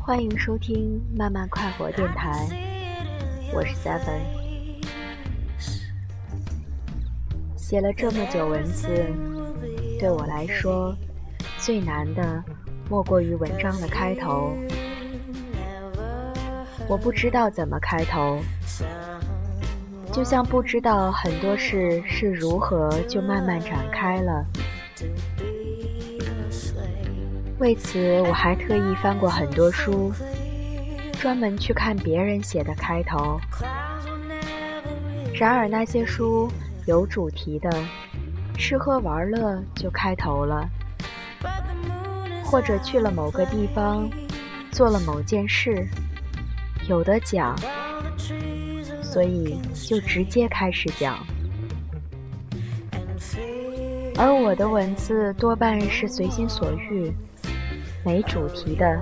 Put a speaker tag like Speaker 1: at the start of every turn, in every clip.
Speaker 1: 欢迎收听慢慢快活电台。我是 seven 写了这么久文字对我来说最难的莫过于文章的开头。我不知道怎么开头。就像不知道很多事是如何就慢慢展开了。为此，我还特意翻过很多书，专门去看别人写的开头。然而，那些书有主题的，吃喝玩乐就开头了，或者去了某个地方，做了某件事。有的讲，所以就直接开始讲。而我的文字多半是随心所欲，没主题的，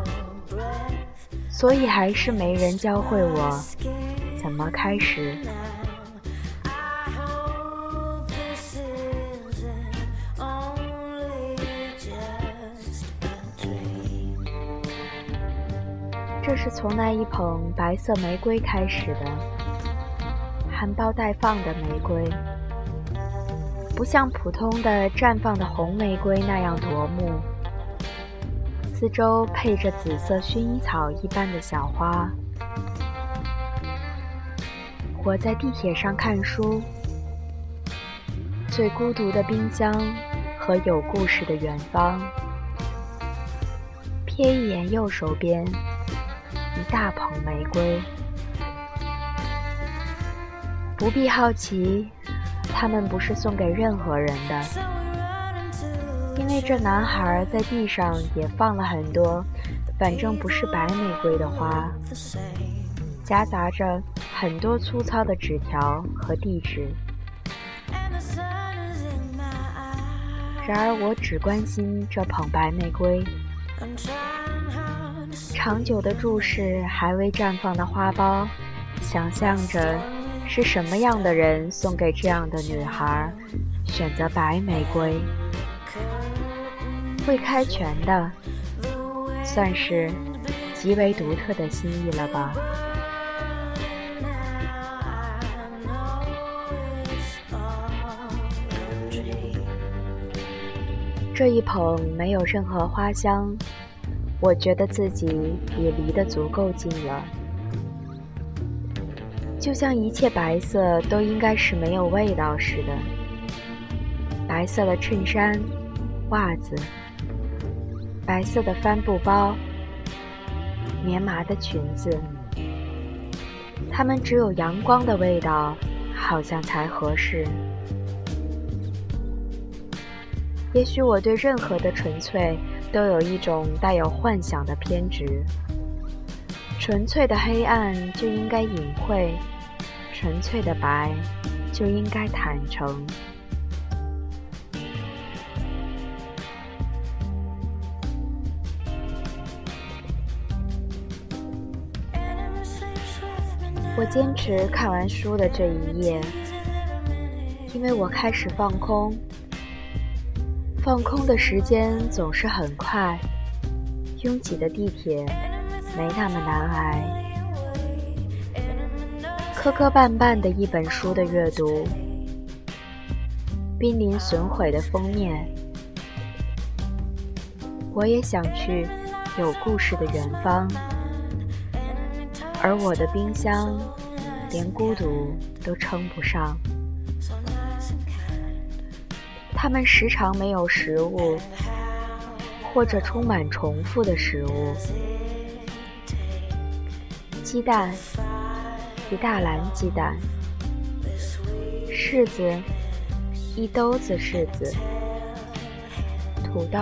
Speaker 1: 所以还是没人教会我怎么开始。这是从那一捧白色玫瑰开始的，含苞待放的玫瑰，不像普通的绽放的红玫瑰那样夺目。四周配着紫色薰衣草一般的小花。我在地铁上看书，最孤独的冰箱和有故事的远方。瞥一眼右手边。一大捧玫瑰，不必好奇，他们不是送给任何人的，为这男孩在地上也放了很多，反正不是白玫瑰的花，夹杂着很多粗糙的纸条和地址。然而，我只关心这捧白玫瑰。长久的注视还未绽放的花苞，想象着是什么样的人送给这样的女孩选择白玫瑰。会开全的，算是极为独特的心意了吧。这一捧没有任何花香。我觉得自己也离得足够近了，就像一切白色都应该是没有味道似的。白色的衬衫、袜子，白色的帆布包，棉麻的裙子，它们只有阳光的味道，好像才合适。也许我对任何的纯粹。都有一种带有幻想的偏执。纯粹的黑暗就应该隐晦，纯粹的白就应该坦诚。我坚持看完书的这一页，因为我开始放空。放空的时间总是很快，拥挤的地铁没那么难挨。磕磕绊绊的一本书的阅读，濒临损毁的封面。我也想去有故事的远方，而我的冰箱连孤独都称不上。他们时常没有食物，或者充满重复的食物。鸡蛋，一大篮鸡蛋；柿子，一兜子柿子；土豆，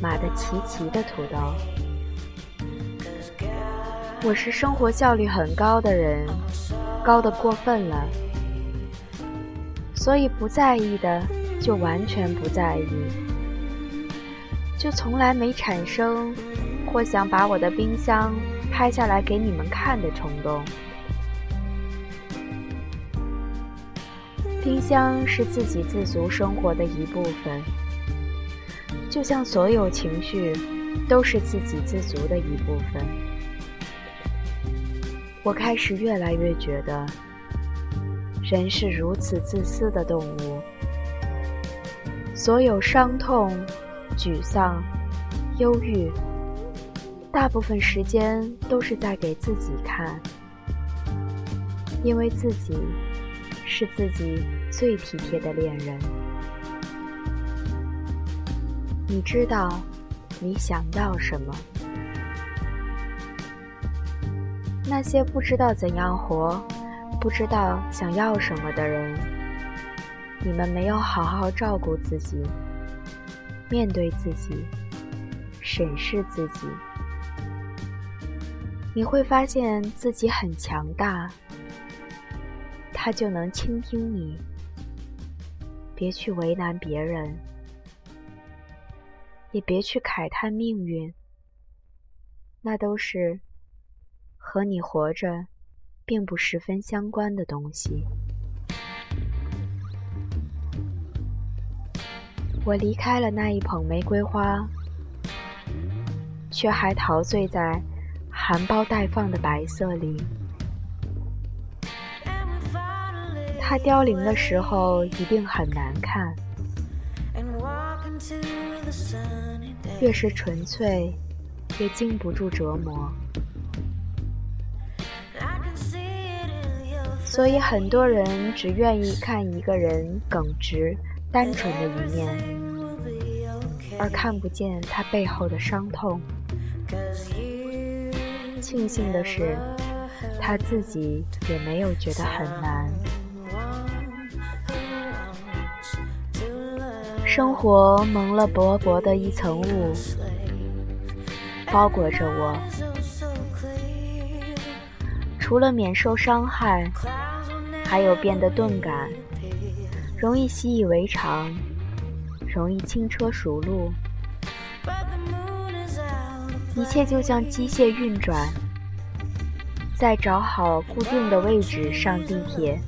Speaker 1: 码得齐齐的土豆。我是生活效率很高的人，高的过分了，所以不在意的。就完全不在意，就从来没产生或想把我的冰箱拍下来给你们看的冲动。冰箱是自给自足生活的一部分，就像所有情绪都是自给自足的一部分。我开始越来越觉得，人是如此自私的动物，所有伤痛、沮丧、忧郁，大部分时间都是在给自己看，因为自己是自己最体贴的恋人。你知道，你想要什么？那些不知道怎样活、不知道想要什么的人，你们没有好好照顾自己，面对自己，审视自己，你会发现自己很强大，他就能倾听你。别去为难别人，也别去慨叹命运，那都是。和你活着并不十分相关的东西。我离开了那一捧玫瑰花，却还陶醉在含苞待放的白色里。它凋零的时候一定很难看。越是纯粹，越经不住折磨。所以很多人只愿意看一个人耿直、单纯的一面，而看不见他背后的伤痛。庆幸的是，他自己也没有觉得很难。生活蒙了薄薄的一层雾，包裹着我，除了免受伤害。还有变得钝感，容易习以为常，容易轻车熟路，一切就像机械运转。在找好固定的位置上地铁，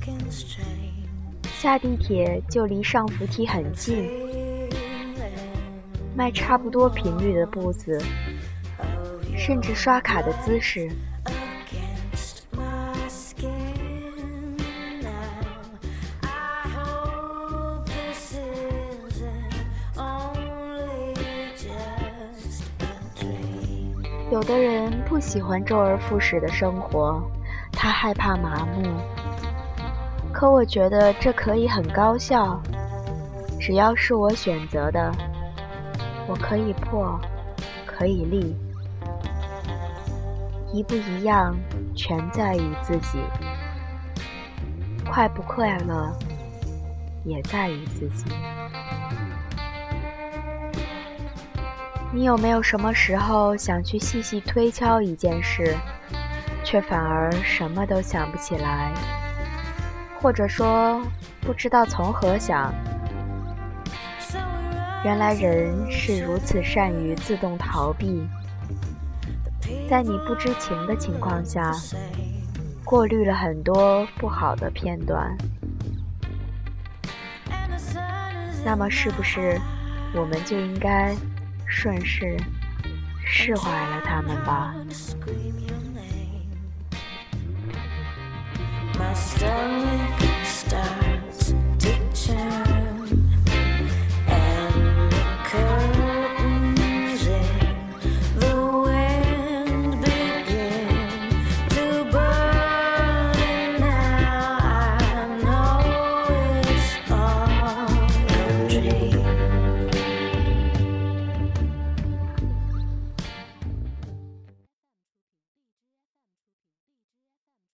Speaker 1: 下地铁就离上扶梯很近，迈差不多频率的步子，甚至刷卡的姿势。有的人不喜欢周而复始的生活，他害怕麻木。可我觉得这可以很高效，只要是我选择的，我可以破，可以立，一不一样，全在于自己。快不快乐，也在于自己。你有没有什么时候想去细细推敲一件事，却反而什么都想不起来，或者说不知道从何想？原来人是如此善于自动逃避，在你不知情的情况下，过滤了很多不好的片段。那么，是不是我们就应该？顺势释怀了他们吧。My stomach